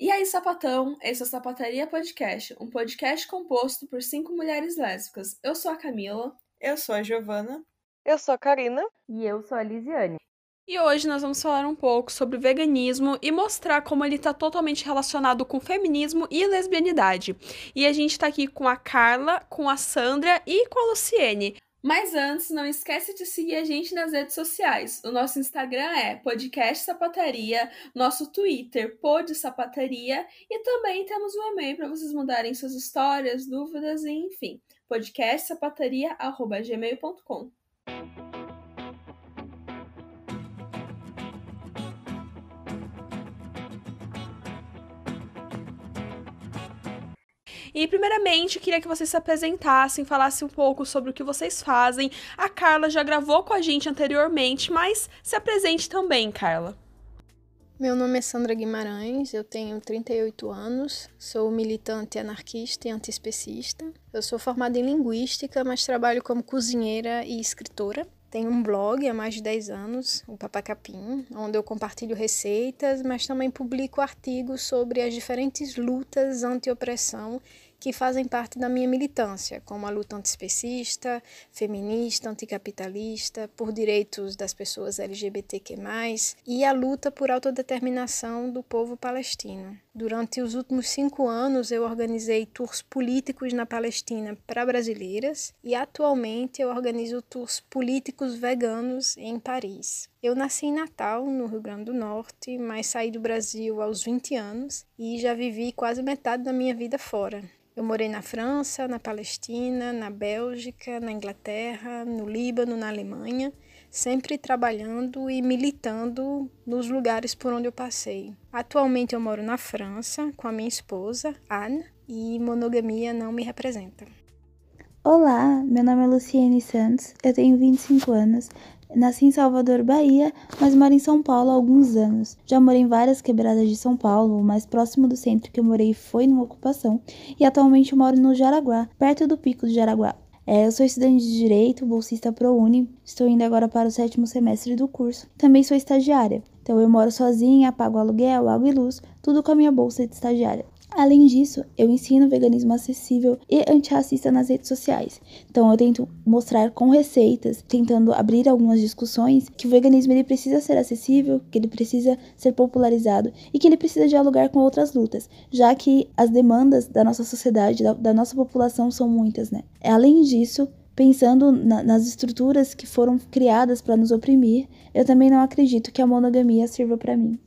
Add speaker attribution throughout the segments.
Speaker 1: E aí, sapatão? Esse é o Sapataria Podcast, um podcast composto por cinco mulheres lésbicas. Eu sou a Camila.
Speaker 2: Eu sou a Giovana.
Speaker 3: Eu sou a Karina.
Speaker 4: E eu sou a Lisiane.
Speaker 1: E hoje nós vamos falar um pouco sobre veganismo e mostrar como ele está totalmente relacionado com feminismo e lesbianidade. E a gente está aqui com a Carla, com a Sandra e com a Luciene. Mas antes, não esquece de seguir a gente nas redes sociais. O nosso Instagram é Podcast Sapataria, nosso Twitter Pod Sapataria e também temos um e-mail para vocês mandarem suas histórias, dúvidas e enfim, podcastsapataria@gmail.com. E primeiramente, queria que vocês se apresentassem, falassem um pouco sobre o que vocês fazem. A Carla já gravou com a gente anteriormente, mas se apresente também, Carla.
Speaker 5: Meu nome é Sandra Guimarães, eu tenho 38 anos, sou militante anarquista e antiespecista. Eu sou formada em linguística, mas trabalho como cozinheira e escritora. Tenho um blog há mais de 10 anos, o Papacapim, onde eu compartilho receitas, mas também publico artigos sobre as diferentes lutas anti-opressão que fazem parte da minha militância, como a luta antiespecista, feminista, anticapitalista, por direitos das pessoas LGBTQ+, e a luta por autodeterminação do povo palestino. Durante os últimos cinco anos, eu organizei tours políticos na Palestina para brasileiras e atualmente eu organizo tours políticos veganos em Paris. Eu nasci em Natal, no Rio Grande do Norte, mas saí do Brasil aos 20 anos e já vivi quase metade da minha vida fora. Eu morei na França, na Palestina, na Bélgica, na Inglaterra, no Líbano, na Alemanha, sempre trabalhando e militando nos lugares por onde eu passei. Atualmente eu moro na França com a minha esposa, Anne, e monogamia não me representa.
Speaker 6: Olá, meu nome é Luciene Santos, eu tenho 25 anos, Nasci em Salvador, Bahia, mas moro em São Paulo há alguns anos. Já morei em várias quebradas de São Paulo, o mais próximo do centro que eu morei foi numa ocupação, e atualmente moro no Jaraguá, perto do Pico do Jaraguá. É, eu sou estudante de Direito, bolsista ProUni, estou indo agora para o sétimo semestre do curso. Também sou estagiária, então eu moro sozinha, pago aluguel, água e luz, tudo com a minha bolsa de estagiária. Além disso, eu ensino veganismo acessível e antirracista nas redes sociais. Então eu tento mostrar com receitas, tentando abrir algumas discussões que o veganismo ele precisa ser acessível, que ele precisa ser popularizado e que ele precisa dialogar com outras lutas, já que as demandas da nossa sociedade, da, da nossa população são muitas, né? Além disso, pensando na, nas estruturas que foram criadas para nos oprimir, eu também não acredito que a monogamia sirva para mim.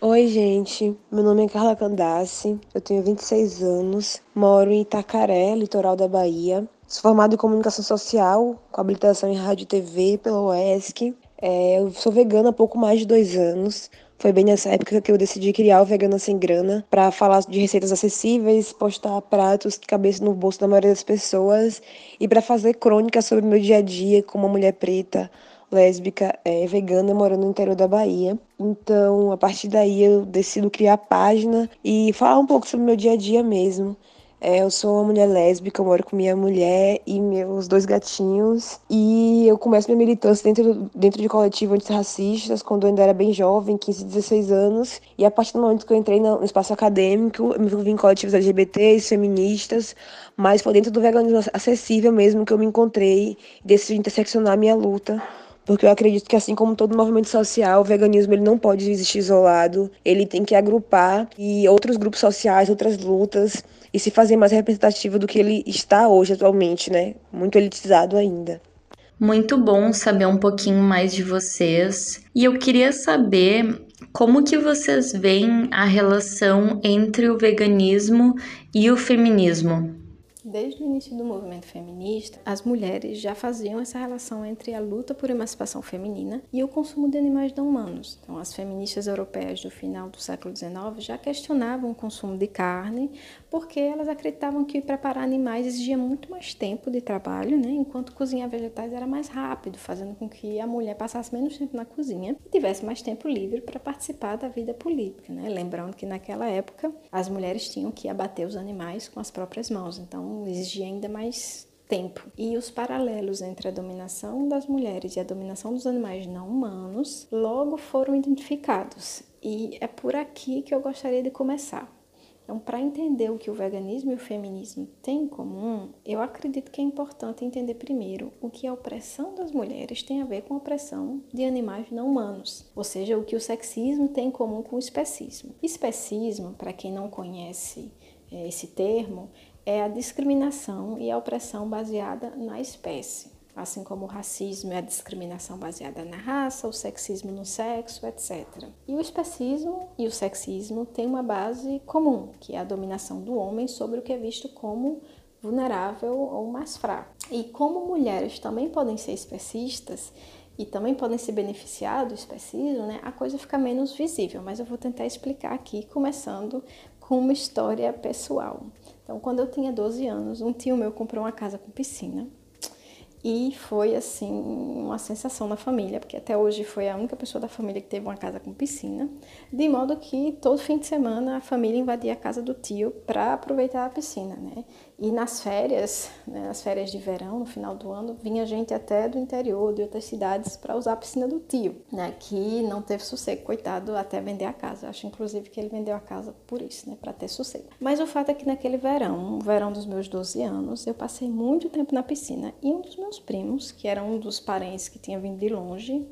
Speaker 7: Oi, gente. Meu nome é Carla Candace, eu tenho 26 anos, moro em Itacaré, litoral da Bahia. Sou formada em comunicação social, com habilitação em rádio e TV pela UESC. É, eu sou vegana há pouco mais de dois anos. Foi bem nessa época que eu decidi criar o Vegana Sem Grana para falar de receitas acessíveis, postar pratos que cabessem no bolso da maioria das pessoas e para fazer crônicas sobre o meu dia a dia como uma mulher preta, lésbica, é, vegana, morando no interior da Bahia. Então, a partir daí, eu decido criar a página e falar um pouco sobre o meu dia a dia mesmo. É, eu sou uma mulher lésbica, eu moro com minha mulher e meus dois gatinhos. E eu começo minha militância dentro, dentro de coletivos antirracistas, quando eu ainda era bem jovem, 15, 16 anos. E a partir do momento que eu entrei no espaço acadêmico, eu me envolvi em coletivos LGBTs, feministas, mas foi dentro do veganismo acessível mesmo que eu me encontrei e decidi interseccionar minha luta porque eu acredito que assim como todo movimento social, o veganismo ele não pode existir isolado, ele tem que agrupar e outros grupos sociais, outras lutas e se fazer mais representativo do que ele está hoje atualmente, né? Muito elitizado ainda.
Speaker 4: Muito bom saber um pouquinho mais de vocês. E eu queria saber como que vocês veem a relação entre o veganismo e o feminismo.
Speaker 5: Desde o início do movimento feminista, as mulheres já faziam essa relação entre a luta por emancipação feminina e o consumo de animais não humanos. Então, as feministas europeias do final do século XIX já questionavam o consumo de carne porque elas acreditavam que preparar animais exigia muito mais tempo de trabalho, né? enquanto cozinhar vegetais era mais rápido, fazendo com que a mulher passasse menos tempo na cozinha e tivesse mais tempo livre para participar da vida política. Né? Lembrando que naquela época as mulheres tinham que abater os animais com as próprias mãos, então exigia ainda mais tempo. E os paralelos entre a dominação das mulheres e a dominação dos animais não humanos logo foram identificados. E é por aqui que eu gostaria de começar. Então, para entender o que o veganismo e o feminismo têm em comum, eu acredito que é importante entender primeiro o que a opressão das mulheres tem a ver com a opressão de animais não humanos, ou seja, o que o sexismo tem em comum com o especismo. Especismo, para quem não conhece é, esse termo, é a discriminação e a opressão baseada na espécie assim como o racismo é a discriminação baseada na raça, o sexismo no sexo, etc. E o especismo e o sexismo têm uma base comum, que é a dominação do homem sobre o que é visto como vulnerável ou mais fraco. E como mulheres também podem ser especistas e também podem se beneficiar do especismo, né, a coisa fica menos visível, mas eu vou tentar explicar aqui, começando com uma história pessoal. Então, quando eu tinha 12 anos, um tio meu comprou uma casa com piscina e foi assim uma sensação na família, porque até hoje foi a única pessoa da família que teve uma casa com piscina, de modo que todo fim de semana a família invadia a casa do tio para aproveitar a piscina, né? E nas férias, né, nas férias de verão, no final do ano, vinha gente até do interior, de outras cidades, para usar a piscina do tio, né? Que não teve sossego, coitado, até vender a casa. Acho inclusive que ele vendeu a casa por isso, né? Para ter sossego. Mas o fato é que naquele verão, o verão dos meus 12 anos, eu passei muito tempo na piscina e um dos meus primos, que era um dos parentes que tinha vindo de longe,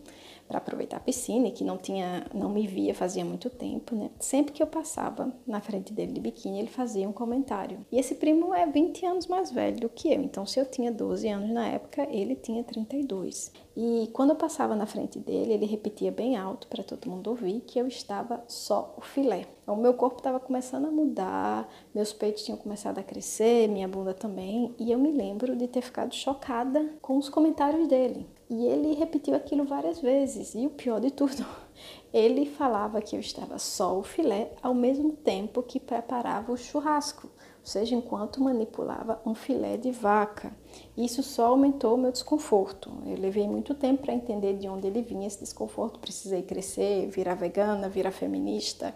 Speaker 5: para aproveitar a piscina que não tinha, não me via fazia muito tempo, né? Sempre que eu passava na frente dele de biquíni, ele fazia um comentário. E esse primo é 20 anos mais velho do que eu, então se eu tinha 12 anos na época, ele tinha 32. E quando eu passava na frente dele, ele repetia bem alto para todo mundo ouvir que eu estava só o filé. O meu corpo estava começando a mudar, meus peitos tinham começado a crescer, minha bunda também, e eu me lembro de ter ficado chocada com os comentários dele. E ele repetiu aquilo várias vezes. E o pior de tudo, ele falava que eu estava só o filé ao mesmo tempo que preparava o churrasco, ou seja, enquanto manipulava um filé de vaca. Isso só aumentou o meu desconforto. Eu levei muito tempo para entender de onde ele vinha esse desconforto. Precisei crescer, virar vegana, virar feminista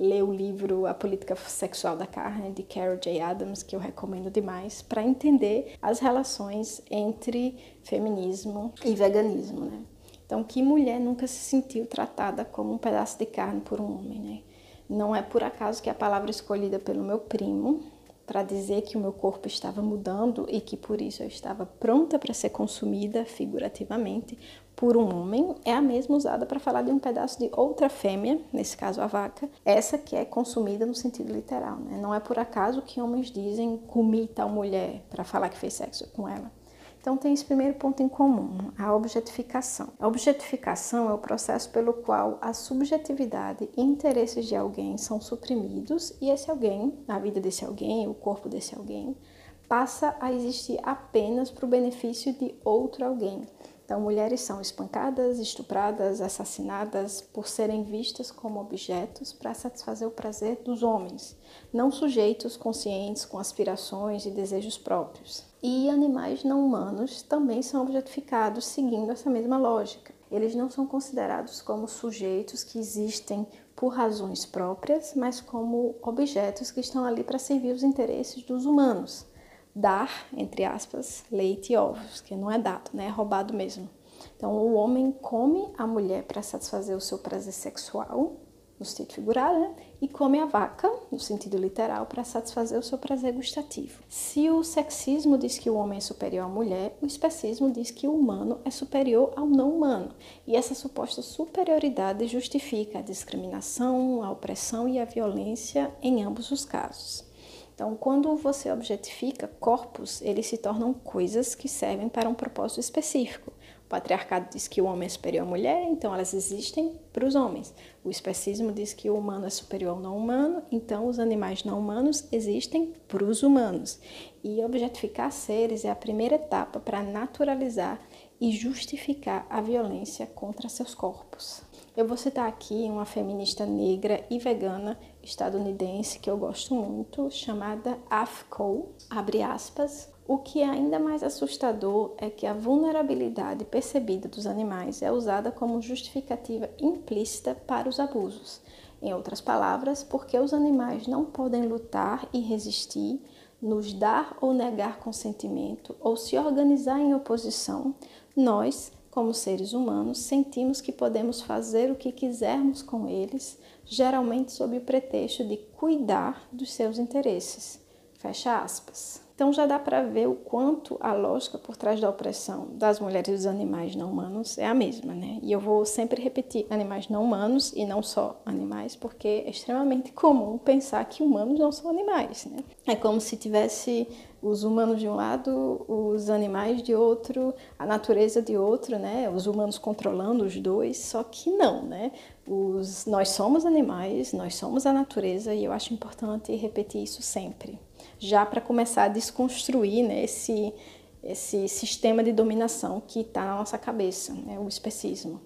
Speaker 5: ler o livro A Política Sexual da Carne, de Carol J. Adams, que eu recomendo demais, para entender as relações entre feminismo e veganismo. Né? Então, que mulher nunca se sentiu tratada como um pedaço de carne por um homem? Né? Não é por acaso que a palavra escolhida pelo meu primo para dizer que o meu corpo estava mudando e que por isso eu estava pronta para ser consumida figurativamente por um homem é a mesma usada para falar de um pedaço de outra fêmea, nesse caso a vaca, essa que é consumida no sentido literal. Né? Não é por acaso que homens dizem comi tal mulher para falar que fez sexo com ela. Então tem esse primeiro ponto em comum, a objetificação. A objetificação é o processo pelo qual a subjetividade e interesses de alguém são suprimidos e esse alguém, a vida desse alguém, o corpo desse alguém, passa a existir apenas para o benefício de outro alguém. Então, mulheres são espancadas, estupradas, assassinadas por serem vistas como objetos para satisfazer o prazer dos homens, não sujeitos conscientes com aspirações e desejos próprios. E animais não humanos também são objetificados seguindo essa mesma lógica. Eles não são considerados como sujeitos que existem por razões próprias, mas como objetos que estão ali para servir os interesses dos humanos dar, entre aspas, leite e ovos, que não é dado, né? É roubado mesmo. Então, o homem come a mulher para satisfazer o seu prazer sexual, no sentido figurado, né? e come a vaca, no sentido literal, para satisfazer o seu prazer gustativo. Se o sexismo diz que o homem é superior à mulher, o especismo diz que o humano é superior ao não humano. E essa suposta superioridade justifica a discriminação, a opressão e a violência em ambos os casos. Então, quando você objetifica corpos, eles se tornam coisas que servem para um propósito específico. O patriarcado diz que o homem é superior à mulher, então elas existem para os homens. O especismo diz que o humano é superior ao não humano, então os animais não humanos existem para os humanos. E objetificar seres é a primeira etapa para naturalizar e justificar a violência contra seus corpos. Eu vou citar aqui uma feminista negra e vegana estadunidense que eu gosto muito, chamada Af Cole, abre aspas. O que é ainda mais assustador é que a vulnerabilidade percebida dos animais é usada como justificativa implícita para os abusos. Em outras palavras, porque os animais não podem lutar e resistir, nos dar ou negar consentimento ou se organizar em oposição, nós, como seres humanos, sentimos que podemos fazer o que quisermos com eles, geralmente sob o pretexto de cuidar dos seus interesses. Fecha aspas. Então já dá para ver o quanto a lógica por trás da opressão das mulheres e dos animais não humanos é a mesma, né? E eu vou sempre repetir animais não humanos e não só animais, porque é extremamente comum pensar que humanos não são animais, né? É como se tivesse os humanos de um lado, os animais de outro, a natureza de outro, né? Os humanos controlando os dois, só que não, né? Os, nós somos animais, nós somos a natureza e eu acho importante repetir isso sempre já para começar a desconstruir né, esse, esse sistema de dominação que está na nossa cabeça, né, o especismo.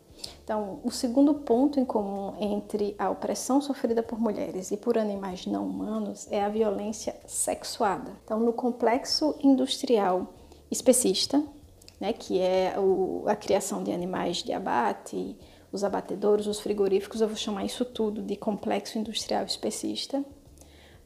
Speaker 5: Então, o segundo ponto em comum entre a opressão sofrida por mulheres e por animais não humanos é a violência sexuada. Então, no complexo industrial especista, né, que é o, a criação de animais de abate, os abatedouros, os frigoríficos, eu vou chamar isso tudo de complexo industrial especista.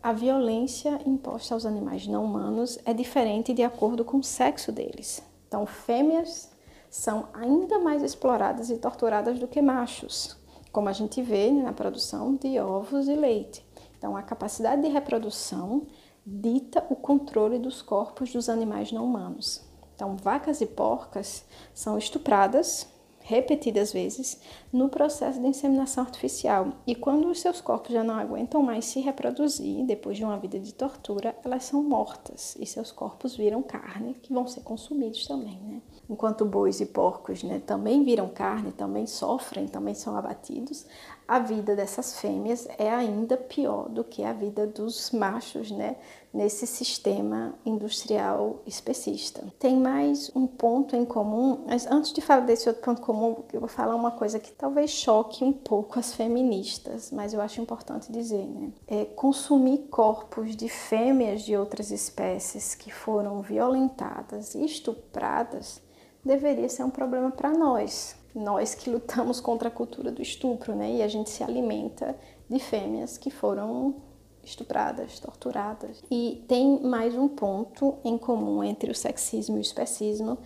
Speaker 5: A violência imposta aos animais não humanos é diferente de acordo com o sexo deles. Então, fêmeas são ainda mais exploradas e torturadas do que machos, como a gente vê na produção de ovos e leite. Então, a capacidade de reprodução dita o controle dos corpos dos animais não humanos. Então, vacas e porcas são estupradas repetidas vezes no processo de inseminação artificial. E quando os seus corpos já não aguentam mais se reproduzir, depois de uma vida de tortura, elas são mortas e seus corpos viram carne, que vão ser consumidos também, né? Enquanto bois e porcos, né, também viram carne, também sofrem, também são abatidos, a vida dessas fêmeas é ainda pior do que a vida dos machos, né, nesse sistema industrial especista. Tem mais um ponto em comum, mas antes de falar desse outro ponto comum, eu vou falar uma coisa que talvez choque um pouco as feministas, mas eu acho importante dizer, né? É consumir corpos de fêmeas de outras espécies que foram violentadas e estupradas deveria ser um problema para nós, nós que lutamos contra a cultura do estupro, né? E a gente se alimenta de fêmeas que foram estupradas, torturadas. E tem mais um ponto em comum entre o sexismo e o especismo,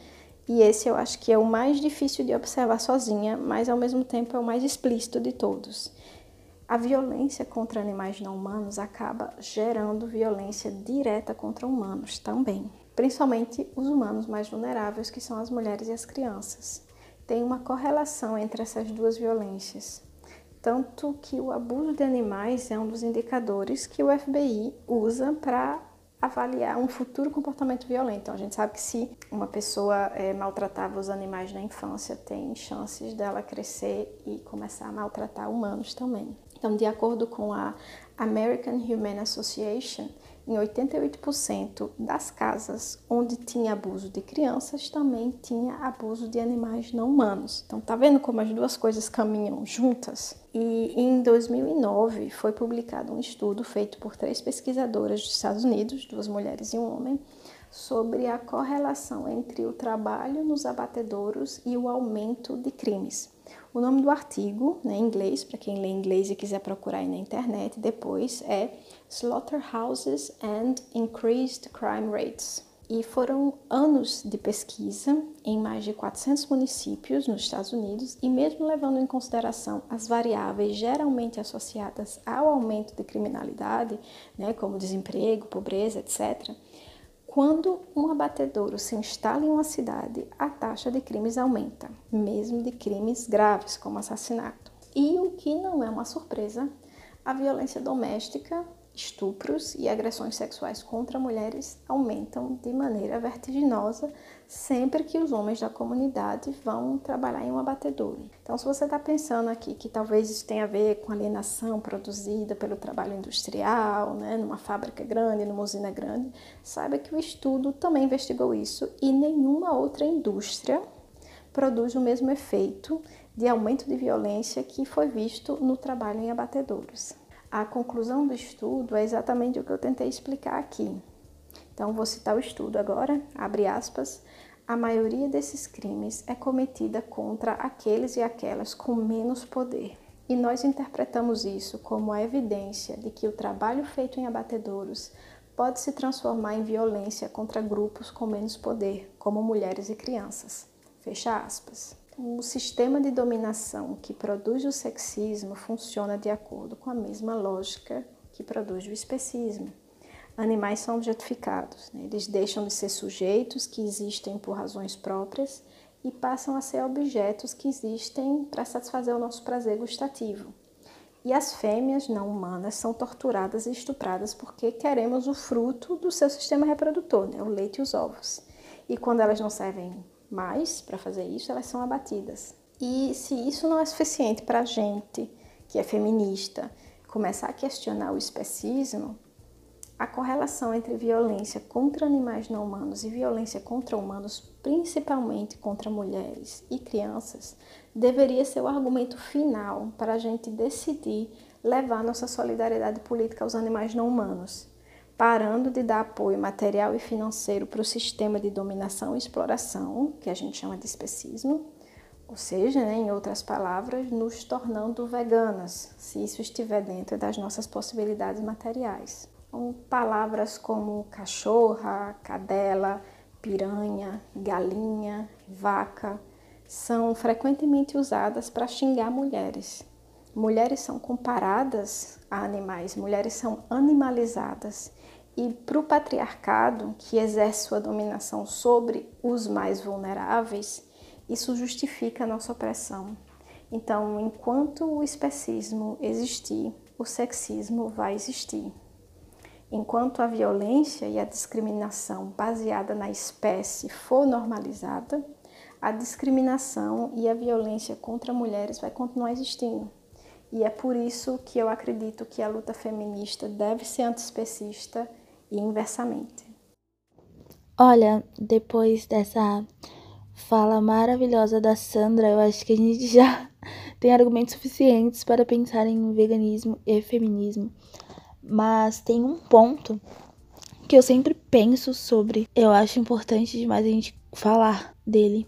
Speaker 5: e esse eu acho que é o mais difícil de observar sozinha, mas ao mesmo tempo é o mais explícito de todos. A violência contra animais não humanos acaba gerando violência direta contra humanos também, principalmente os humanos mais vulneráveis, que são as mulheres e as crianças tem uma correlação entre essas duas violências. Tanto que o abuso de animais é um dos indicadores que o FBI usa para avaliar um futuro comportamento violento. Então, a gente sabe que se uma pessoa é, maltratava os animais na infância, tem chances dela crescer e começar a maltratar humanos também. Então, de acordo com a American Humane Association, em 88% das casas onde tinha abuso de crianças também tinha abuso de animais não humanos. Então tá vendo como as duas coisas caminham juntas? E em 2009 foi publicado um estudo feito por três pesquisadoras dos Estados Unidos, duas mulheres e um homem, sobre a correlação entre o trabalho nos abatedouros e o aumento de crimes. O nome do artigo, né, em inglês, para quem lê inglês e quiser procurar aí na internet depois, é Slaughterhouses and Increased Crime Rates. E foram anos de pesquisa em mais de 400 municípios nos Estados Unidos, e mesmo levando em consideração as variáveis geralmente associadas ao aumento de criminalidade, né, como desemprego, pobreza, etc., quando um abatedouro se instala em uma cidade, a taxa de crimes aumenta, mesmo de crimes graves, como assassinato. E o que não é uma surpresa, a violência doméstica estupros e agressões sexuais contra mulheres aumentam de maneira vertiginosa sempre que os homens da comunidade vão trabalhar em um abatedouro. Então, se você está pensando aqui que talvez isso tenha a ver com alienação produzida pelo trabalho industrial, né, numa fábrica grande, numa usina grande, saiba que o estudo também investigou isso e nenhuma outra indústria produz o mesmo efeito de aumento de violência que foi visto no trabalho em abatedouros a conclusão do estudo é exatamente o que eu tentei explicar aqui. Então, vou citar o estudo agora, abre aspas. A maioria desses crimes é cometida contra aqueles e aquelas com menos poder. E nós interpretamos isso como a evidência de que o trabalho feito em abatedouros pode se transformar em violência contra grupos com menos poder, como mulheres e crianças. Fecha aspas. O sistema de dominação que produz o sexismo funciona de acordo com a mesma lógica que produz o especismo. Animais são objetificados, né? eles deixam de ser sujeitos que existem por razões próprias e passam a ser objetos que existem para satisfazer o nosso prazer gustativo. E as fêmeas não humanas são torturadas e estupradas porque queremos o fruto do seu sistema reprodutor, né? o leite e os ovos. E quando elas não servem mais para fazer isso, elas são abatidas. E se isso não é suficiente para a gente que é feminista começar a questionar o especismo, a correlação entre violência contra animais não humanos e violência contra humanos, principalmente contra mulheres e crianças, deveria ser o argumento final para a gente decidir levar nossa solidariedade política aos animais não humanos, parando de dar apoio material e financeiro para o sistema de dominação e exploração, que a gente chama de especismo, ou seja, né, em outras palavras, nos tornando veganas, se isso estiver dentro das nossas possibilidades materiais. Então, palavras como cachorra, cadela, piranha, galinha, vaca são frequentemente usadas para xingar mulheres. Mulheres são comparadas a animais, mulheres são animalizadas. E para o patriarcado, que exerce sua dominação sobre os mais vulneráveis, isso justifica a nossa opressão. Então, enquanto o especismo existir, o sexismo vai existir. Enquanto a violência e a discriminação baseada na espécie for normalizada, a discriminação e a violência contra mulheres vai continuar existindo. E é por isso que eu acredito que a luta feminista deve ser antiespecista e inversamente.
Speaker 6: Olha, depois dessa fala maravilhosa da Sandra, eu acho que a gente já tem argumentos suficientes para pensar em veganismo e feminismo. Mas tem um ponto que eu sempre penso sobre, eu acho importante demais a gente falar dele,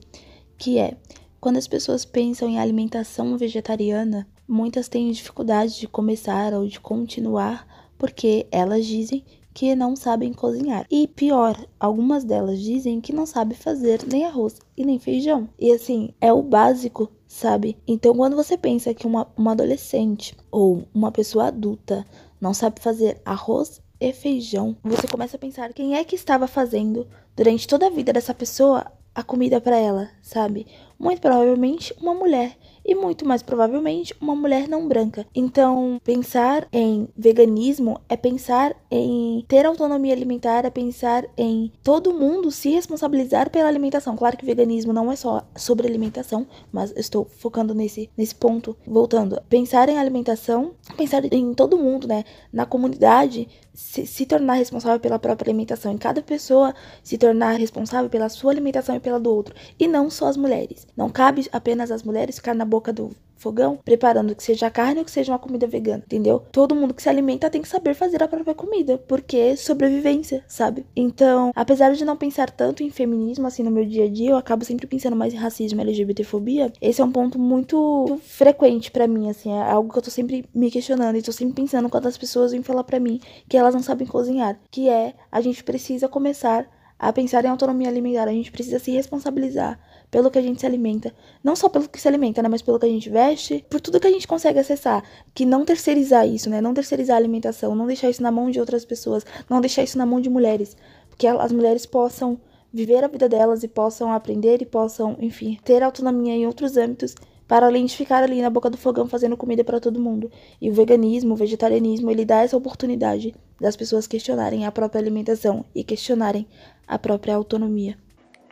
Speaker 6: que é quando as pessoas pensam em alimentação vegetariana, muitas têm dificuldade de começar ou de continuar porque elas dizem que não sabem cozinhar. E pior, algumas delas dizem que não sabem fazer nem arroz e nem feijão. E assim, é o básico, sabe? Então, quando você pensa que uma, uma adolescente ou uma pessoa adulta não sabe fazer arroz e feijão, você começa a pensar quem é que estava fazendo durante toda a vida dessa pessoa a comida para ela, sabe? Muito provavelmente uma mulher e muito mais provavelmente uma mulher não branca. Então, pensar em veganismo é pensar em ter autonomia alimentar, é pensar em todo mundo se responsabilizar pela alimentação. Claro que veganismo não é só sobre alimentação, mas estou focando nesse, nesse ponto. Voltando, pensar em alimentação, pensar em todo mundo, né? Na comunidade, se, se, tornar responsável pela própria alimentação, em cada pessoa se tornar responsável pela sua alimentação e pela do outro, e não só as mulheres. Não cabe apenas as mulheres ficar na boca do fogão preparando que seja carne ou que seja uma comida vegana, entendeu? Todo mundo que se alimenta tem que saber fazer a própria comida, porque é sobrevivência, sabe? Então, apesar de não pensar tanto em feminismo assim no meu dia a dia, eu acabo sempre pensando mais em racismo e LGBTfobia. Esse é um ponto muito frequente para mim, assim, é algo que eu tô sempre me questionando e tô sempre pensando quando as pessoas vêm falar para mim que elas não sabem cozinhar, que é a gente precisa começar a pensar em autonomia alimentar, a gente precisa se responsabilizar pelo que a gente se alimenta. Não só pelo que se alimenta, né? Mas pelo que a gente veste, por tudo que a gente consegue acessar. Que não terceirizar isso, né? Não terceirizar a alimentação, não deixar isso na mão de outras pessoas, não deixar isso na mão de mulheres. Que as mulheres possam viver a vida delas e possam aprender e possam, enfim, ter autonomia em outros âmbitos para além de ficar ali na boca do fogão fazendo comida para todo mundo. E o veganismo, o vegetarianismo, ele dá essa oportunidade das pessoas questionarem a própria alimentação e questionarem a própria autonomia.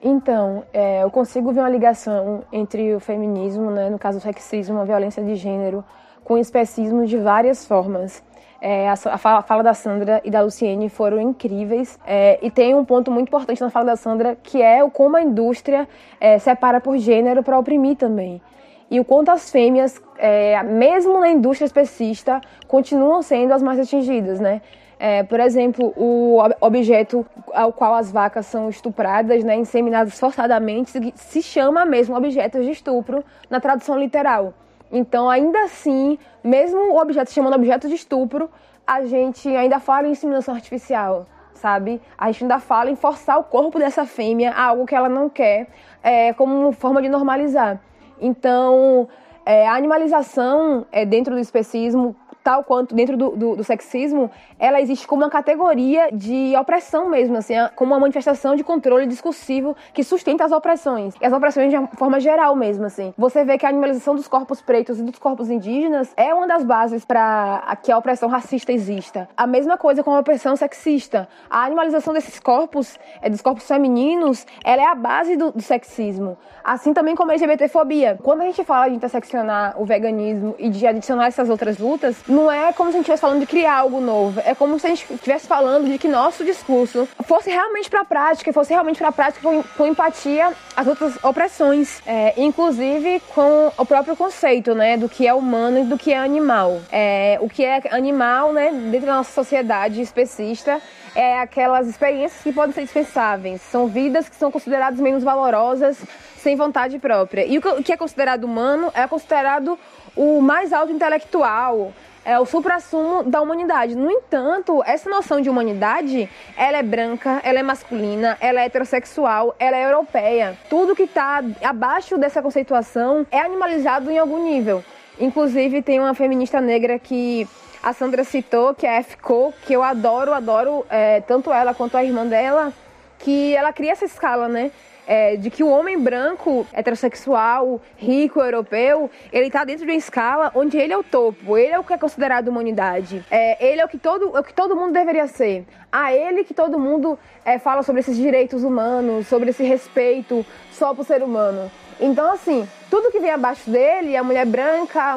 Speaker 2: Então, é, eu consigo ver uma ligação entre o feminismo, né, no caso o sexismo, a violência de gênero, com o especismo de várias formas. É, a, a, fala, da Sandra e da Luciene foram incríveis. É, e tem um ponto muito importante na fala da Sandra, que é o como a indústria é, separa por gênero para oprimir também. E o quanto as fêmeas, é, mesmo na indústria especista, continuam sendo as mais atingidas, né? É, por exemplo, o objeto ao qual as vacas são estupradas, né, inseminadas forçadamente, se chama mesmo objeto de estupro na tradução literal. Então, ainda assim, mesmo o objeto se chamando objeto de estupro, a gente ainda fala em inseminação artificial, sabe? A gente ainda fala em forçar o corpo dessa fêmea a algo que ela não quer, é, como forma de normalizar. Então, é, a animalização é, dentro do especismo tal quanto dentro do, do, do, sexismo, ela existe como uma categoria de opressão mesmo, assim, como uma manifestação de controle discursivo que sustenta as opressões. E as opressões de forma geral mesmo, assim. Você vê que a animalização dos corpos pretos e dos corpos indígenas é uma das bases para que a opressão racista exista. A mesma coisa com a opressão sexista. A animalização desses corpos, é, dos corpos femininos, ela é a base do, do sexismo. Assim também como a LGBTfobia. Quando a gente fala de interseccionar o veganismo e de adicionar essas outras lutas, não é como se a gente estivesse falando de criar algo novo. É como se a gente estivesse falando de que nosso discurso fosse realmente para a prática, fosse realmente para a prática com, com, empatia às outras opressões, é, inclusive com o próprio conceito, né, do que é humano e do que é animal. É, o que é animal, né, dentro da nossa sociedade especista, é aquelas experiências que podem ser dispensáveis. São vidas que são consideradas menos valorosas sem vontade própria. E o que é considerado humano é considerado o mais alto intelectual, é o suprassumo da humanidade. No entanto, essa noção de humanidade, ela é branca, ela é masculina, ela é heterossexual, ela é europeia. Tudo que está abaixo dessa conceituação é animalizado em algum nível. Inclusive, tem uma feminista negra que a Sandra citou, que é a Fco, que eu adoro, adoro é, tanto ela quanto a irmã dela, que ela cria essa escala, né? É, de que o homem branco, heterossexual, rico, europeu, ele está dentro de uma escala onde ele é o topo, ele é o que é considerado humanidade, é, ele é o que todo, é o que todo mundo deveria ser. A ele que todo mundo é, fala sobre esses direitos humanos, sobre esse respeito só para o ser humano. Então, assim, tudo que vem abaixo dele, a mulher branca,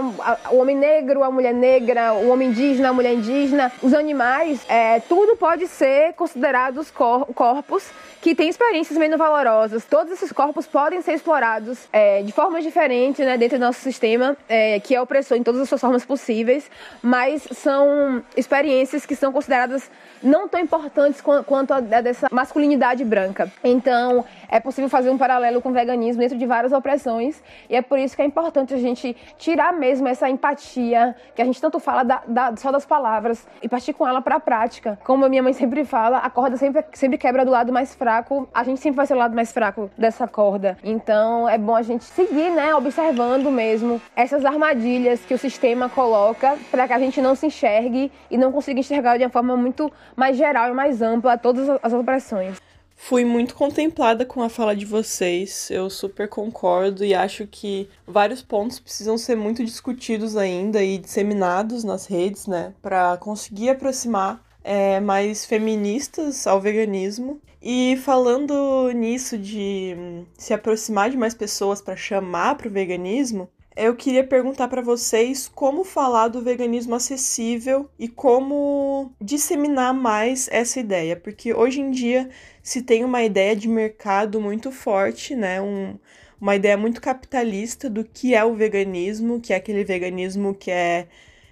Speaker 2: o homem negro, a mulher negra, o homem indígena, a mulher indígena, os animais, é, tudo pode ser considerados cor corpos que têm experiências menos valorosas. Todos esses corpos podem ser explorados é, de formas diferentes né, dentro do nosso sistema, é, que é opressor em todas as suas formas possíveis, mas são experiências que são consideradas não tão importantes quanto a dessa masculinidade branca. Então, é possível fazer um paralelo com o veganismo dentro de várias opressões, e é por isso que é importante a gente tirar mesmo essa empatia, que a gente tanto fala da, da, só das palavras, e partir com ela para a prática. Como a minha mãe sempre fala, a corda sempre, sempre quebra do lado mais fraco a gente sempre vai ser o lado mais fraco dessa corda. Então é bom a gente seguir, né, observando mesmo essas armadilhas que o sistema coloca para que a gente não se enxergue e não consiga enxergar de uma forma muito mais geral e mais ampla todas as opressões.
Speaker 3: Fui muito contemplada com a fala de vocês, eu super concordo e acho que vários pontos precisam ser muito discutidos ainda e disseminados nas redes, né, para conseguir aproximar é, mais feministas ao veganismo e falando nisso de hum, se aproximar de mais pessoas para chamar para o veganismo, eu queria perguntar para vocês como falar do veganismo acessível e como disseminar mais essa ideia, porque hoje em dia se tem uma ideia de mercado muito forte, né? Um, uma ideia muito capitalista do que é o veganismo, que é aquele veganismo que é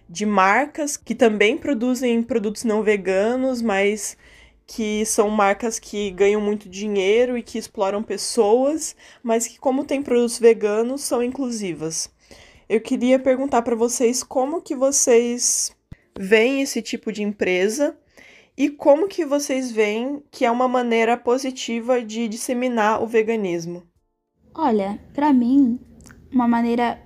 Speaker 3: de marcas que também produzem produtos não veganos, mas que são marcas que ganham muito dinheiro e que exploram pessoas, mas que como tem produtos veganos, são inclusivas. Eu queria perguntar para vocês como que vocês veem esse tipo de empresa e como que vocês veem que é uma maneira positiva de disseminar o veganismo.
Speaker 6: Olha, para mim, uma maneira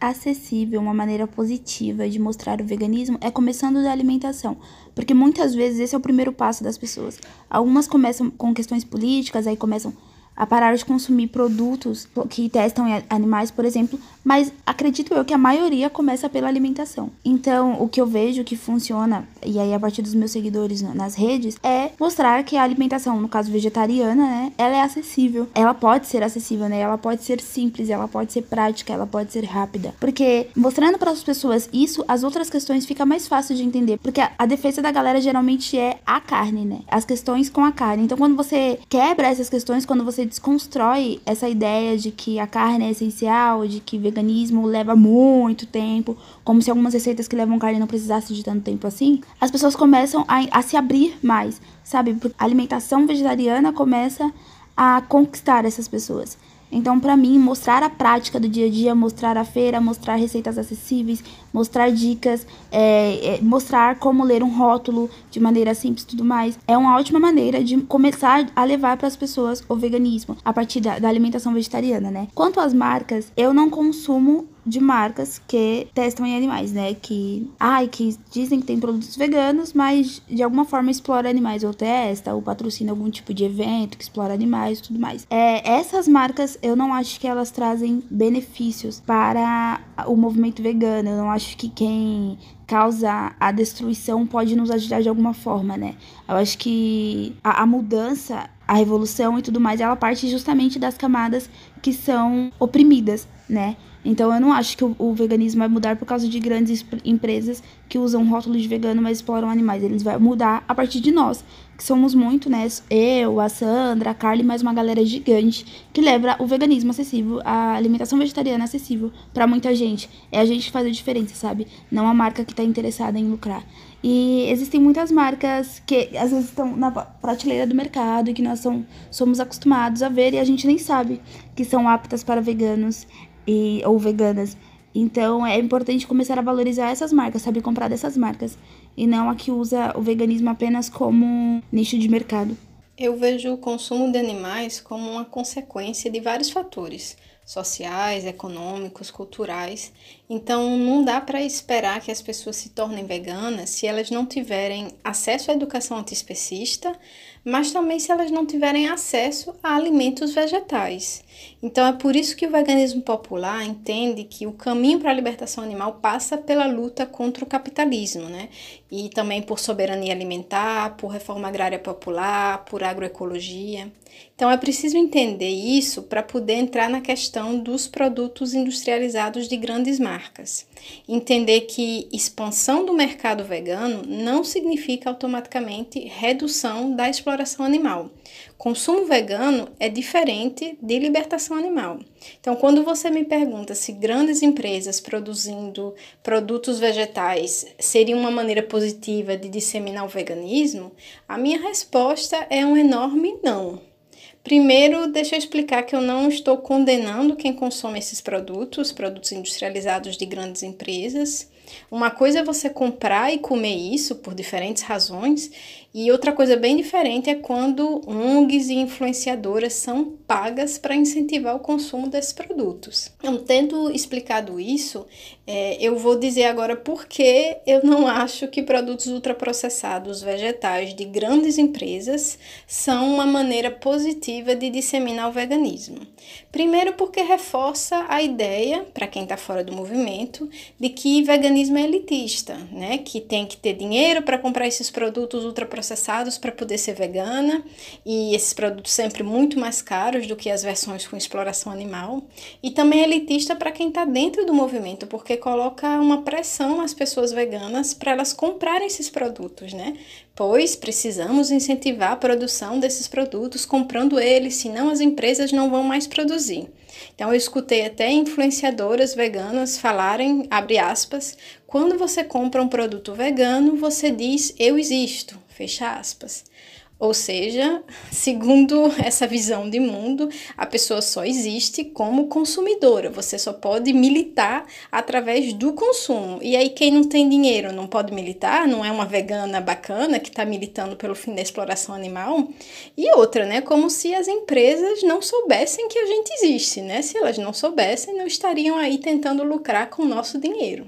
Speaker 6: acessível, uma maneira positiva de mostrar o veganismo é começando da alimentação, porque muitas vezes esse é o primeiro passo das pessoas. Algumas começam com questões políticas, aí começam a parar de consumir produtos que testam animais, por exemplo, mas acredito eu que a maioria começa pela alimentação. Então, o que eu vejo que funciona, e aí a partir dos meus seguidores nas redes, é mostrar que a alimentação, no caso vegetariana, né, ela é acessível. Ela pode ser acessível, né? Ela pode ser simples, ela pode ser prática, ela pode ser rápida. Porque mostrando para as pessoas isso, as outras questões fica mais fácil de entender, porque a, a defesa da galera geralmente é a carne, né? As questões com a carne. Então, quando você quebra essas questões, quando você desconstrói essa ideia de que a carne é essencial, de que veganismo leva muito tempo, como se algumas receitas que levam carne não precisassem de tanto tempo assim, as pessoas começam a, a se abrir mais, sabe? A alimentação vegetariana começa a conquistar essas pessoas. Então, para mim, mostrar a prática do dia a dia, mostrar a feira, mostrar receitas acessíveis, mostrar dicas, é, é, mostrar como ler um rótulo de maneira simples e tudo mais. É uma ótima maneira de começar a levar para as pessoas o veganismo a partir da, da alimentação vegetariana, né? Quanto às marcas, eu não consumo de marcas que testam em animais, né? Que, ai, que dizem que tem produtos veganos, mas de alguma forma explora animais, ou testa, ou patrocina algum tipo de evento que explora animais e tudo mais. É, essas marcas, eu não acho que elas trazem benefícios para o movimento vegano. Eu não acho que quem causa a destruição pode nos ajudar de alguma forma, né? Eu acho que a, a mudança, a revolução e tudo mais, ela parte justamente das camadas que são oprimidas, né? Então eu não acho que o, o, veganismo vai mudar por causa de grandes empresas que usam rótulo de vegano, mas exploram animais. Eles vão mudar a partir de nós, que somos muito, né? Eu, a Sandra, a Carly, mais uma galera gigante que leva o veganismo acessível, a alimentação vegetariana acessível para muita gente. É a gente que faz a diferença, sabe? Não a marca que está interessada em lucrar. E existem muitas marcas que às vezes estão na prateleira do mercado e que nós são, somos acostumados a ver e a gente nem sabe que são aptas para veganos e, ou veganas. Então é importante começar a valorizar essas marcas, saber comprar dessas marcas e não a que usa o veganismo apenas como nicho de mercado.
Speaker 5: Eu vejo o consumo de animais como uma consequência de vários fatores sociais, econômicos, culturais. Então não dá para esperar que as pessoas se tornem veganas se elas não tiverem acesso à educação antiespecista, mas também se elas não tiverem acesso a alimentos vegetais. Então é por isso que o veganismo popular entende que o caminho para a libertação animal passa pela luta contra o capitalismo, né? E também por soberania alimentar, por reforma agrária popular, por agroecologia. Então é preciso entender isso para poder entrar na questão dos produtos industrializados de grandes marcas. Entender que expansão do mercado vegano não significa automaticamente redução da exploração animal. Consumo vegano é diferente de libertação animal. Então, quando você me pergunta se grandes empresas produzindo produtos vegetais seria uma maneira positiva de disseminar o veganismo, a minha resposta é um enorme não. Primeiro, deixa eu explicar que eu não estou condenando quem consome esses produtos, produtos industrializados de grandes empresas. Uma coisa é você comprar e comer isso por diferentes razões, e outra coisa bem diferente é quando ONGs e influenciadoras são pagas para incentivar o consumo desses produtos. Então, tendo explicado isso, é, eu vou dizer agora por que eu não acho que produtos ultraprocessados vegetais de grandes empresas são uma maneira positiva de disseminar o veganismo. Primeiro, porque reforça a ideia, para quem está fora do movimento, de que veganismo é elitista, né? que tem que ter dinheiro para comprar esses produtos ultraprocessados para poder ser vegana, e esses produtos sempre muito mais caros do que as versões com exploração animal. E também é elitista para quem está dentro do movimento, porque coloca uma pressão às pessoas veganas para elas comprarem esses produtos, né? Pois precisamos incentivar a produção desses produtos comprando eles, senão as empresas não vão mais produzir. Então eu escutei até influenciadoras veganas falarem, abre aspas, quando você compra um produto vegano, você diz eu existo, fecha aspas. Ou seja, segundo essa visão de mundo, a pessoa só existe como consumidora. Você só pode militar através do consumo. E aí, quem não tem dinheiro não pode militar, não é uma vegana bacana que está militando pelo fim da exploração animal. E outra, né? Como se as empresas não soubessem que a gente existe, né? Se elas não soubessem, não estariam aí tentando lucrar com o nosso dinheiro.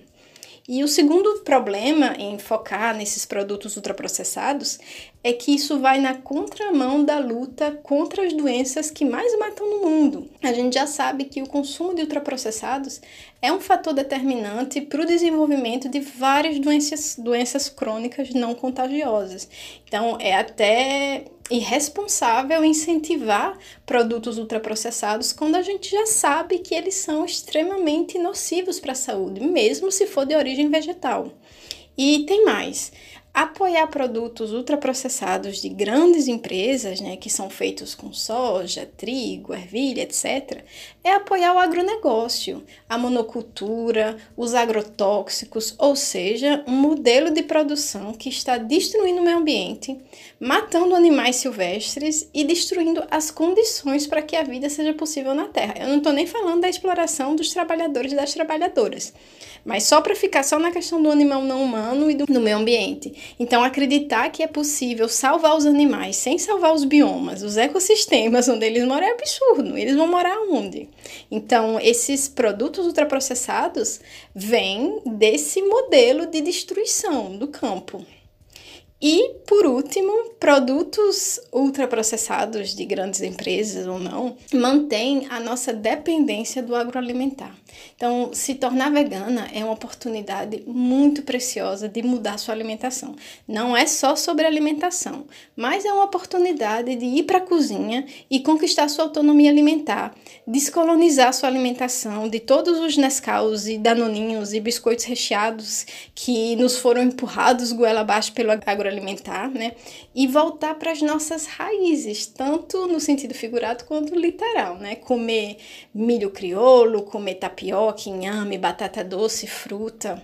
Speaker 5: E o segundo problema em focar nesses produtos ultraprocessados é que isso vai na contramão da luta contra as doenças que mais matam no mundo. A gente já sabe que o consumo de ultraprocessados é um fator determinante para o desenvolvimento de várias doenças, doenças crônicas não contagiosas. Então, é até irresponsável incentivar produtos ultraprocessados quando a gente já sabe que eles são extremamente nocivos para a saúde, mesmo se for de origem vegetal. E tem mais. Apoiar produtos ultraprocessados de grandes empresas, né, que são feitos com soja, trigo, ervilha, etc., é apoiar o agronegócio, a monocultura, os agrotóxicos, ou seja, um modelo de produção que está destruindo o meio ambiente, matando animais silvestres e destruindo as condições para que a vida seja possível na Terra. Eu não estou nem falando da exploração dos trabalhadores e das trabalhadoras mas só para ficar só na questão do animal não humano e do, do meio ambiente. Então, acreditar que é possível salvar os animais sem salvar os biomas, os ecossistemas onde eles moram é absurdo. Eles vão morar onde? Então, esses produtos ultraprocessados vêm desse modelo de destruição do campo. E, por último, produtos ultraprocessados de grandes empresas ou não mantêm a nossa dependência do agroalimentar. Então, se tornar vegana é uma oportunidade muito preciosa de mudar sua alimentação. Não é só sobre alimentação, mas é uma oportunidade de ir para a cozinha e conquistar sua autonomia alimentar, descolonizar sua alimentação de todos os Nescaus e danoninhos e biscoitos recheados que nos foram empurrados goela abaixo pelo agroalimentar, né? E voltar para as nossas raízes, tanto no sentido figurado quanto literal, né? Comer milho crioulo, comer tapioca tapioca, inhame, batata doce, fruta.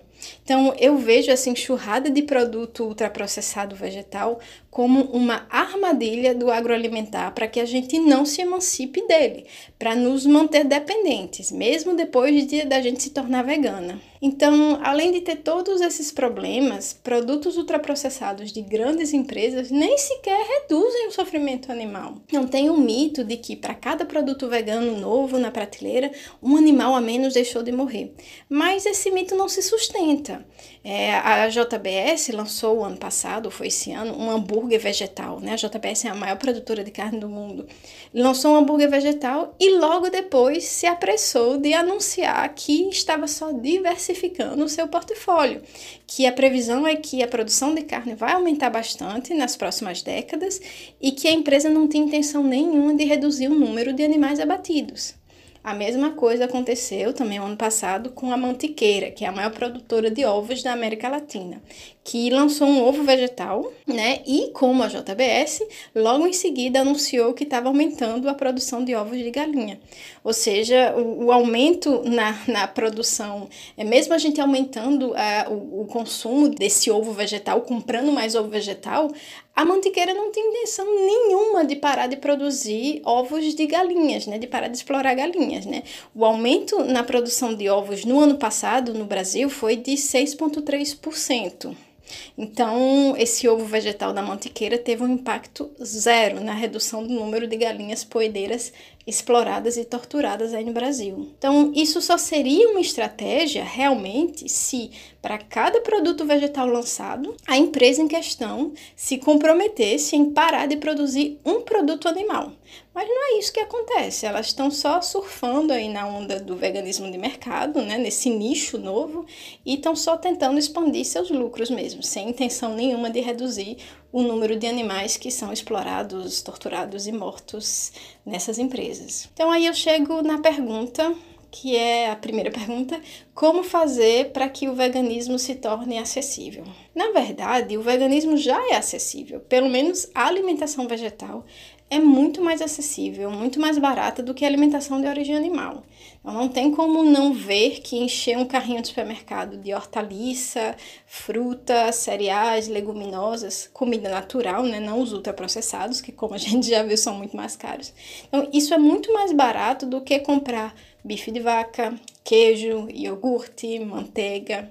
Speaker 5: Então, eu vejo essa enxurrada de produto ultraprocessado vegetal como uma armadilha do agroalimentar para que a gente não se emancipe dele, para nos manter dependentes, mesmo depois de da gente se tornar vegana. Então, além de ter todos esses problemas, produtos ultraprocessados de grandes empresas nem sequer reduzem o sofrimento animal. Não tem um mito de que para cada produto vegano novo na prateleira, um animal a menos deixou de morrer. Mas esse mito não se sustenta. É, a JBS lançou ano passado, foi esse ano, um hambúrguer vegetal. Né? A JBS é a maior produtora de carne do mundo. Lançou um hambúrguer vegetal e logo depois se apressou de anunciar que estava só diversificando o seu portfólio. Que a previsão é que a produção de carne vai aumentar bastante nas próximas décadas e que a empresa não tem intenção nenhuma de reduzir o número de animais abatidos. A mesma coisa aconteceu também ano passado com a Mantiqueira, que é a maior produtora de ovos da América Latina, que lançou um ovo vegetal, né? E como a JBS, logo em seguida anunciou que estava aumentando a produção de ovos de galinha. Ou seja, o, o aumento na, na produção, é mesmo a gente aumentando a, o, o consumo desse ovo vegetal, comprando mais ovo vegetal, a mantiqueira não tem intenção nenhuma de parar de produzir ovos de galinhas, né? De parar de explorar galinhas, né? O aumento na produção de ovos no ano passado no Brasil foi de 6,3%. Então, esse ovo vegetal da mantiqueira teve um impacto zero na redução do número de galinhas poedeiras exploradas e torturadas aí no Brasil. Então, isso só seria uma estratégia realmente se, para cada produto vegetal lançado, a empresa em questão se comprometesse em parar de produzir um produto animal. Mas não é isso que acontece, elas estão só surfando aí na onda do veganismo de mercado, né, nesse nicho novo, e estão só tentando expandir seus lucros mesmo, sem intenção nenhuma de reduzir o número de animais que são explorados, torturados e mortos nessas empresas. Então aí eu chego na pergunta que é a primeira pergunta: como fazer para que o veganismo se torne acessível? Na verdade, o veganismo já é acessível, pelo menos a alimentação vegetal é muito mais acessível, muito mais barata do que a alimentação de origem animal. Então, não tem como não ver que encher um carrinho de supermercado de hortaliça, fruta, cereais, leguminosas, comida natural, né? não os ultraprocessados, que como a gente já viu são muito mais caros. Então, isso é muito mais barato do que comprar bife de vaca, queijo, iogurte, manteiga.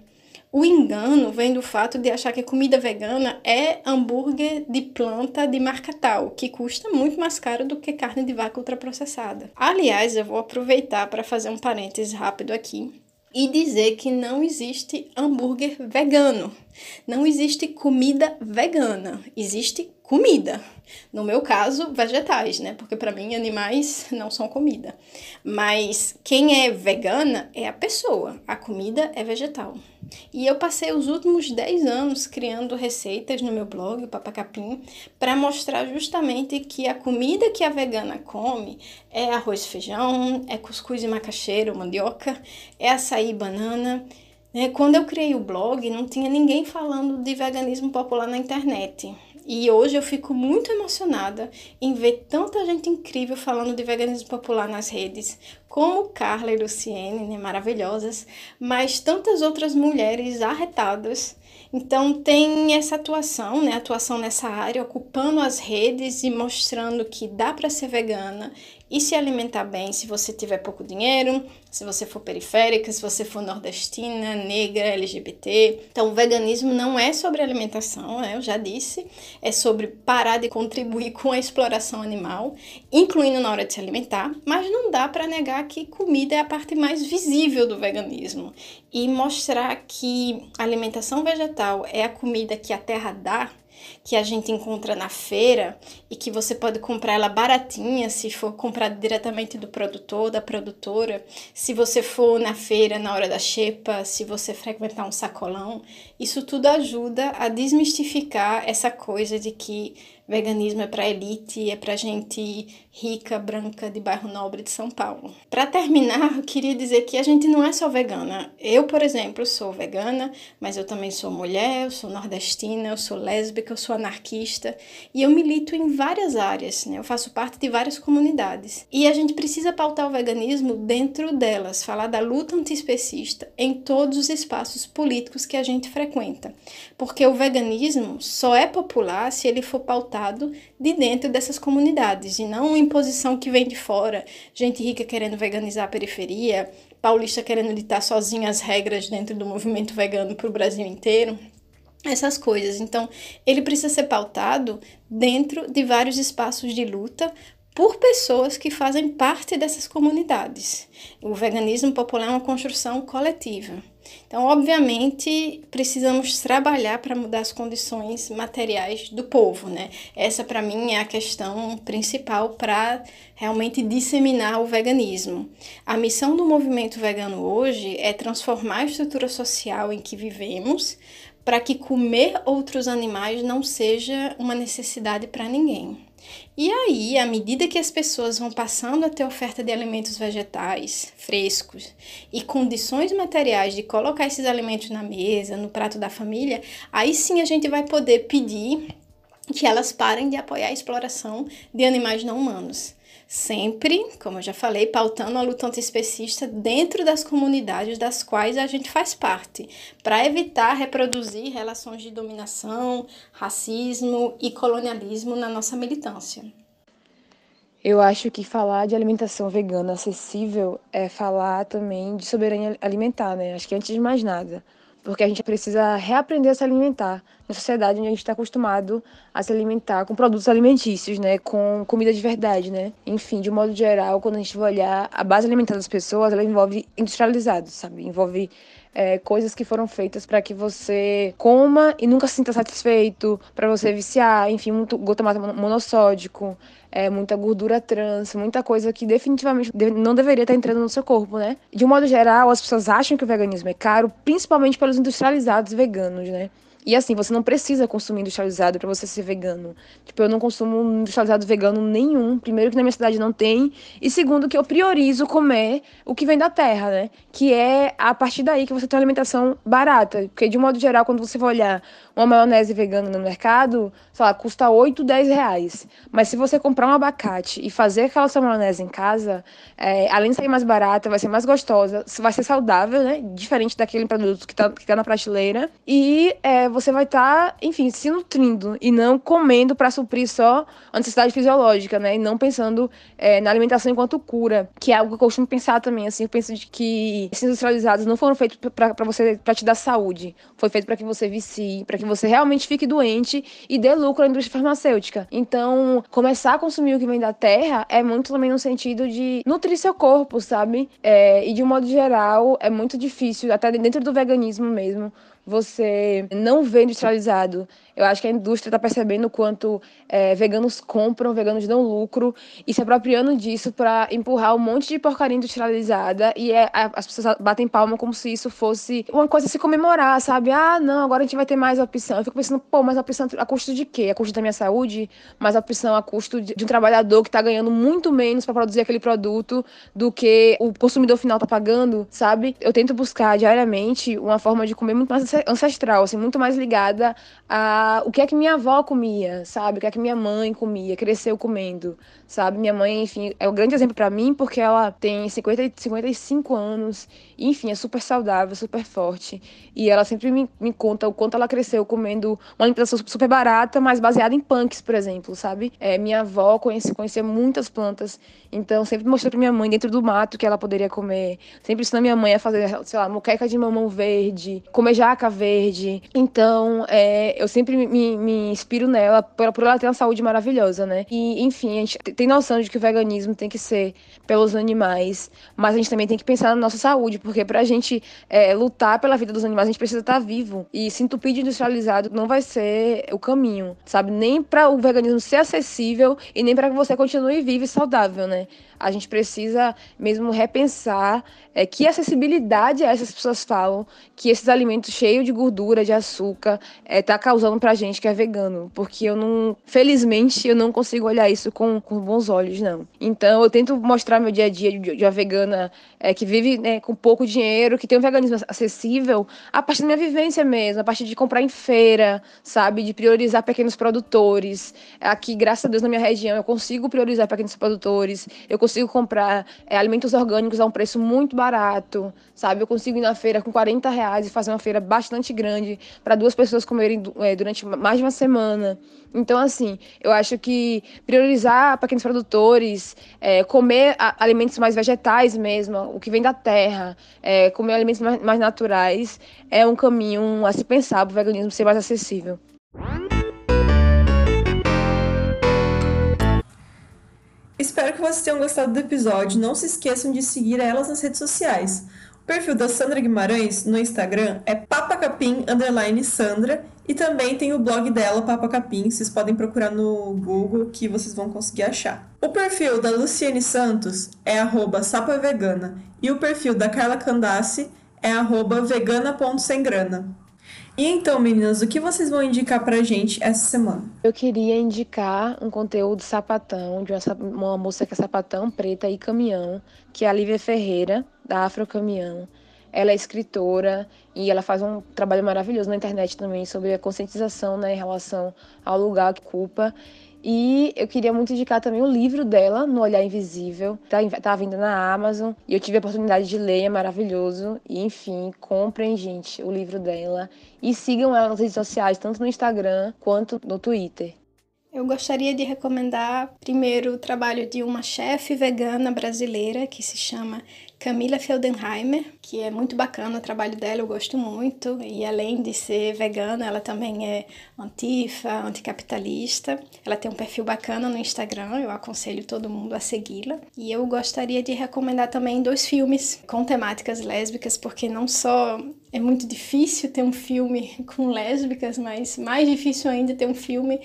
Speaker 5: O engano vem do fato de achar que comida vegana é hambúrguer de planta de marca tal, que custa muito mais caro do que carne de vaca ultraprocessada. Aliás, eu vou aproveitar para fazer um parêntese rápido aqui e dizer que não existe hambúrguer vegano. Não existe comida vegana, existe comida. No meu caso, vegetais, né? Porque para mim animais não são comida. Mas quem é vegana é a pessoa, a comida é vegetal. E eu passei os últimos 10 anos criando receitas no meu blog, Papacapim, para mostrar justamente que a comida que a vegana come é arroz e feijão, é cuscuz e macaxeira, mandioca, é açaí e banana, quando eu criei o blog, não tinha ninguém falando de veganismo popular na internet. E hoje eu fico muito emocionada em ver tanta gente incrível falando de veganismo popular nas redes, como Carla e Luciene, né, maravilhosas, mas tantas outras mulheres arretadas. Então tem essa atuação, né, atuação nessa área, ocupando as redes e mostrando que dá para ser vegana e se alimentar bem se você tiver pouco dinheiro, se você for periférica, se você for nordestina, negra, LGBT. Então, o veganismo não é sobre alimentação, né? eu já disse, é sobre parar de contribuir com a exploração animal, incluindo na hora de se alimentar, mas não dá para negar que comida é a parte mais visível do veganismo e mostrar que alimentação vegetal é a comida que a terra dá que a gente encontra na feira e que você pode comprar ela baratinha se for comprada diretamente do produtor, da produtora. Se você for na feira na hora da xepa, se você frequentar um sacolão, isso tudo ajuda a desmistificar essa coisa de que veganismo é para elite, é para gente rica, branca, de bairro nobre de São Paulo. Para terminar, eu queria dizer que a gente não é só vegana. Eu, por exemplo, sou vegana, mas eu também sou mulher, eu sou nordestina, eu sou lésbica, eu sou anarquista e eu milito em várias áreas, né? Eu faço parte de várias comunidades. E a gente precisa pautar o veganismo dentro delas, falar da luta antiespecista em todos os espaços políticos que a gente frequenta. Porque o veganismo só é popular se ele for pautado de dentro dessas comunidades e não uma imposição que vem de fora, gente rica querendo veganizar a periferia, paulista querendo ditar sozinho as regras dentro do movimento vegano para o Brasil inteiro essas coisas. Então, ele precisa ser pautado dentro de vários espaços de luta por pessoas que fazem parte dessas comunidades. O veganismo popular é uma construção coletiva. Então, obviamente, precisamos trabalhar para mudar as condições materiais do povo, né? Essa, para mim, é a questão principal para realmente disseminar o veganismo. A missão do movimento vegano hoje é transformar a estrutura social em que vivemos para que comer outros animais não seja uma necessidade para ninguém. E aí, à medida que as pessoas vão passando a ter oferta de alimentos vegetais frescos e condições materiais de colocar esses alimentos na mesa, no prato da família, aí sim a gente vai poder pedir que elas parem de apoiar a exploração de animais não humanos sempre, como eu já falei, pautando a luta antiespecista dentro das comunidades das quais a gente faz parte, para evitar reproduzir relações de dominação, racismo e colonialismo na nossa militância.
Speaker 2: Eu acho que falar de alimentação vegana acessível é falar também de soberania alimentar, né? Acho que antes de mais nada porque a gente precisa reaprender a se alimentar na sociedade onde a gente está acostumado a se alimentar com produtos alimentícios, né, com comida de verdade, né. Enfim, de modo geral, quando a gente vai olhar a base alimentar das pessoas, ela envolve industrializados, sabe, envolve é, coisas que foram feitas para que você coma e nunca se sinta satisfeito, para você viciar, enfim, muito glutamato monossódico, é, muita gordura trans, muita coisa que definitivamente não deveria estar entrando no seu corpo, né? De um modo geral, as pessoas acham que o veganismo é caro, principalmente pelos industrializados veganos, né? E assim, você não precisa consumir industrializado para você ser vegano. Tipo, eu não consumo industrializado vegano nenhum. Primeiro que na minha cidade não tem, e segundo que eu priorizo comer o que vem da terra, né? Que é a partir daí que você tem uma alimentação barata, porque de um modo geral, quando você for olhar uma maionese vegana no mercado, sei lá, custa 8, 10 reais. Mas se você comprar um abacate e fazer aquela sua maionese em casa, é, além de sair mais barata, vai ser mais gostosa, vai ser saudável, né? Diferente daquele produto que tá, que tá na prateleira. E é, você vai estar, tá, enfim, se nutrindo e não comendo para suprir só a necessidade fisiológica, né? E não pensando é, na alimentação enquanto cura, que é algo que eu costumo pensar também, assim, eu penso de que esses industrializados não foram feitos para você, para te dar saúde, foi feito para que você vicie, para que você realmente fique doente e dê lucro à indústria farmacêutica. Então, começar a consumir o que vem da terra é muito também no sentido de nutrir seu corpo, sabe? É, e de um modo geral, é muito difícil, até dentro do veganismo mesmo, você não vê industrializado Eu acho que a indústria está percebendo quanto é, veganos compram, veganos dão lucro e se apropriando disso para empurrar um monte de porcaria industrializada e é, as pessoas batem palma como se isso fosse uma coisa a se comemorar, sabe? Ah, não, agora a gente vai ter mais opção. Eu fico pensando, pô, mas a opção a custo de quê? A custo da minha saúde? Mas a opção a custo de, de um trabalhador que está ganhando muito menos para produzir aquele produto do que o consumidor final está pagando, sabe? Eu tento buscar diariamente uma forma de comer muito mais ancestral, assim, muito mais ligada a o que é que minha avó comia, sabe? O que é que minha mãe comia, cresceu comendo, sabe? Minha mãe, enfim, é um grande exemplo para mim porque ela tem 50, 55 anos, e, enfim, é super saudável, super forte. E ela sempre me, me conta o quanto ela cresceu comendo uma alimentação super barata, mas baseada em punks, por exemplo, sabe? É, minha avó conhecia, conhecia muitas plantas, então sempre mostrou pra minha mãe dentro do mato que ela poderia comer. Sempre ensinou minha mãe a fazer, sei lá, moqueca de mamão verde, comer jaca verde. Então, é, eu sempre me, me inspiro nela por, por ela ter uma saúde maravilhosa, né? E, enfim, a gente tem noção de que o veganismo tem que ser pelos animais, mas a gente também tem que pensar na nossa saúde, porque pra gente é, lutar pela vida dos animais, a gente precisa estar vivo. E se entupir de industrializado não vai ser o caminho, sabe? Nem para o veganismo ser acessível e nem para que você continue vivo e saudável, né? A gente precisa mesmo repensar é, que acessibilidade é essas pessoas falam que esses alimentos cheios de gordura, de açúcar, é, tá causando pra gente que é vegano. Porque eu não, felizmente, eu não consigo olhar isso com, com bons olhos, não. Então eu tento mostrar meu dia a dia de, uma vegana é, que vive né, com pouco dinheiro, que tem um veganismo acessível, a partir da minha vivência mesmo, a partir de comprar em feira, sabe? De priorizar pequenos produtores. Aqui, graças a Deus, na minha região, eu consigo priorizar pequenos produtores, eu consigo comprar é, alimentos orgânicos a um preço muito barato barato, sabe? Eu consigo ir na feira com 40 reais e fazer uma feira bastante grande para duas pessoas comerem é, durante mais de uma semana. Então, assim, eu acho que priorizar pequenos produtores, é, comer alimentos mais vegetais mesmo, o que vem da terra, é, comer alimentos mais, mais naturais, é um caminho a se pensar para o veganismo ser mais acessível.
Speaker 3: Espero que vocês tenham gostado do episódio. Não se esqueçam de seguir elas nas redes sociais. Perfil da Sandra Guimarães no Instagram é papacapim Sandra e também tem o blog dela, Papacapim. Vocês podem procurar no Google que vocês vão conseguir achar. O perfil da Luciene Santos é arroba sapavegana e o perfil da Carla Candace é arroba vegana.semgrana. E então, meninas, o que vocês vão indicar pra gente essa semana?
Speaker 2: Eu queria indicar um conteúdo sapatão, de uma, uma moça que é sapatão, preta e caminhão, que é a Lívia Ferreira, da Afro Caminhão. Ela é escritora e ela faz um trabalho maravilhoso na internet também sobre a conscientização né, em relação ao lugar que ocupa. E eu queria muito indicar também o livro dela, No Olhar Invisível. Tá, tá vindo na Amazon. E eu tive a oportunidade de ler, é maravilhoso. E enfim, comprem, gente, o livro dela. E sigam ela nas redes sociais, tanto no Instagram quanto no Twitter.
Speaker 5: Eu gostaria de recomendar primeiro o trabalho de uma chefe vegana brasileira que se chama Camila Feldenheimer, que é muito bacana o trabalho dela, eu gosto muito. E além de ser vegana, ela também é antifa, anticapitalista. Ela tem um perfil bacana no Instagram, eu aconselho todo mundo a segui-la. E eu gostaria de recomendar também dois filmes com temáticas lésbicas, porque não só é muito difícil ter um filme com lésbicas, mas mais difícil ainda ter um filme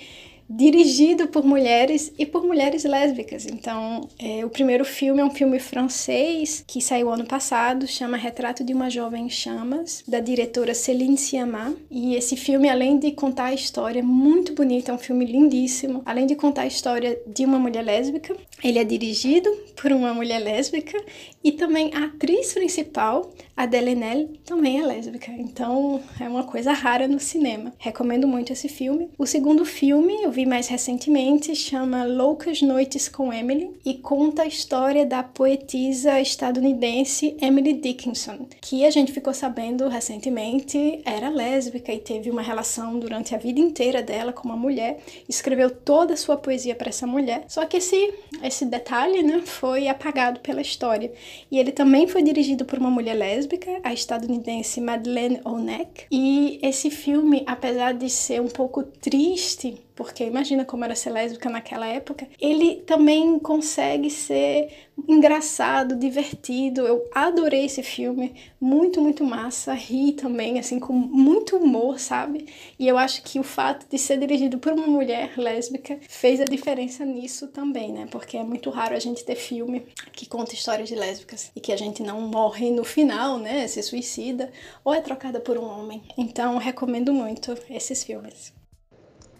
Speaker 5: dirigido por mulheres e por mulheres lésbicas. Então, é, o primeiro filme é um filme francês que saiu ano passado, chama Retrato de uma Jovem em Chamas, da diretora Céline Sciamma. E esse filme, além de contar a história muito bonita, é um filme lindíssimo, além de contar a história de uma mulher lésbica, ele é dirigido por uma mulher lésbica e também a atriz principal, Adele Haenel, também é lésbica. Então, é uma coisa rara no cinema. Recomendo muito esse filme. O segundo filme, eu mais recentemente, chama Loucas Noites com Emily e conta a história da poetisa estadunidense Emily Dickinson, que a gente ficou sabendo recentemente era lésbica e teve uma relação durante a vida inteira dela com uma mulher, escreveu toda a sua poesia para essa mulher. Só que esse esse detalhe, né, foi apagado pela história. E ele também foi dirigido por uma mulher lésbica, a estadunidense Madeleine Oneck. E esse filme, apesar de ser um pouco triste, porque imagina como era ser lésbica naquela época, ele também consegue ser engraçado, divertido. Eu adorei esse filme, muito, muito massa. Ri também, assim, com muito humor, sabe? E eu acho que o fato de ser dirigido por uma mulher lésbica fez a diferença nisso também, né? Porque é muito raro a gente ter filme que conta histórias de lésbicas e que a gente não morre no final, né? Se suicida ou é trocada por um homem. Então, recomendo muito esses filmes.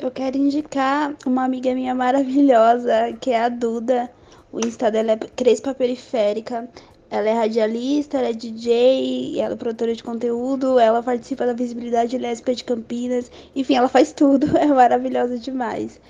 Speaker 6: Eu quero indicar uma amiga minha maravilhosa, que é a Duda. O Insta dela é Crespa Periférica. Ela é radialista, ela é DJ, ela é produtora de conteúdo, ela participa da Visibilidade Lésbica de Campinas. Enfim, ela faz tudo, é maravilhosa demais.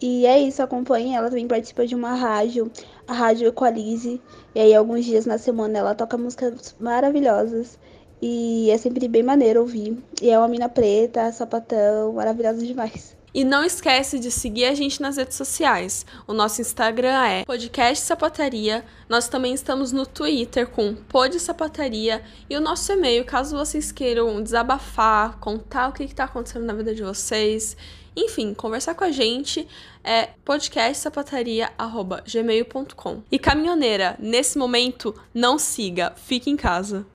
Speaker 6: E é isso, acompanhe ela também participa de uma rádio, a Rádio Equalize. E aí, alguns dias na semana, ela toca músicas maravilhosas. E é sempre bem maneiro ouvir. E é uma mina preta, sapatão, maravilhosa demais.
Speaker 1: E não esquece de seguir a gente nas redes sociais. O nosso Instagram é Podcast Sapataria. Nós também estamos no Twitter com Pod Sapataria. E o nosso e-mail, caso vocês queiram desabafar, contar o que está acontecendo na vida de vocês, enfim, conversar com a gente é podcastsapataria.gmail.com. E caminhoneira, nesse momento, não siga, fique em casa.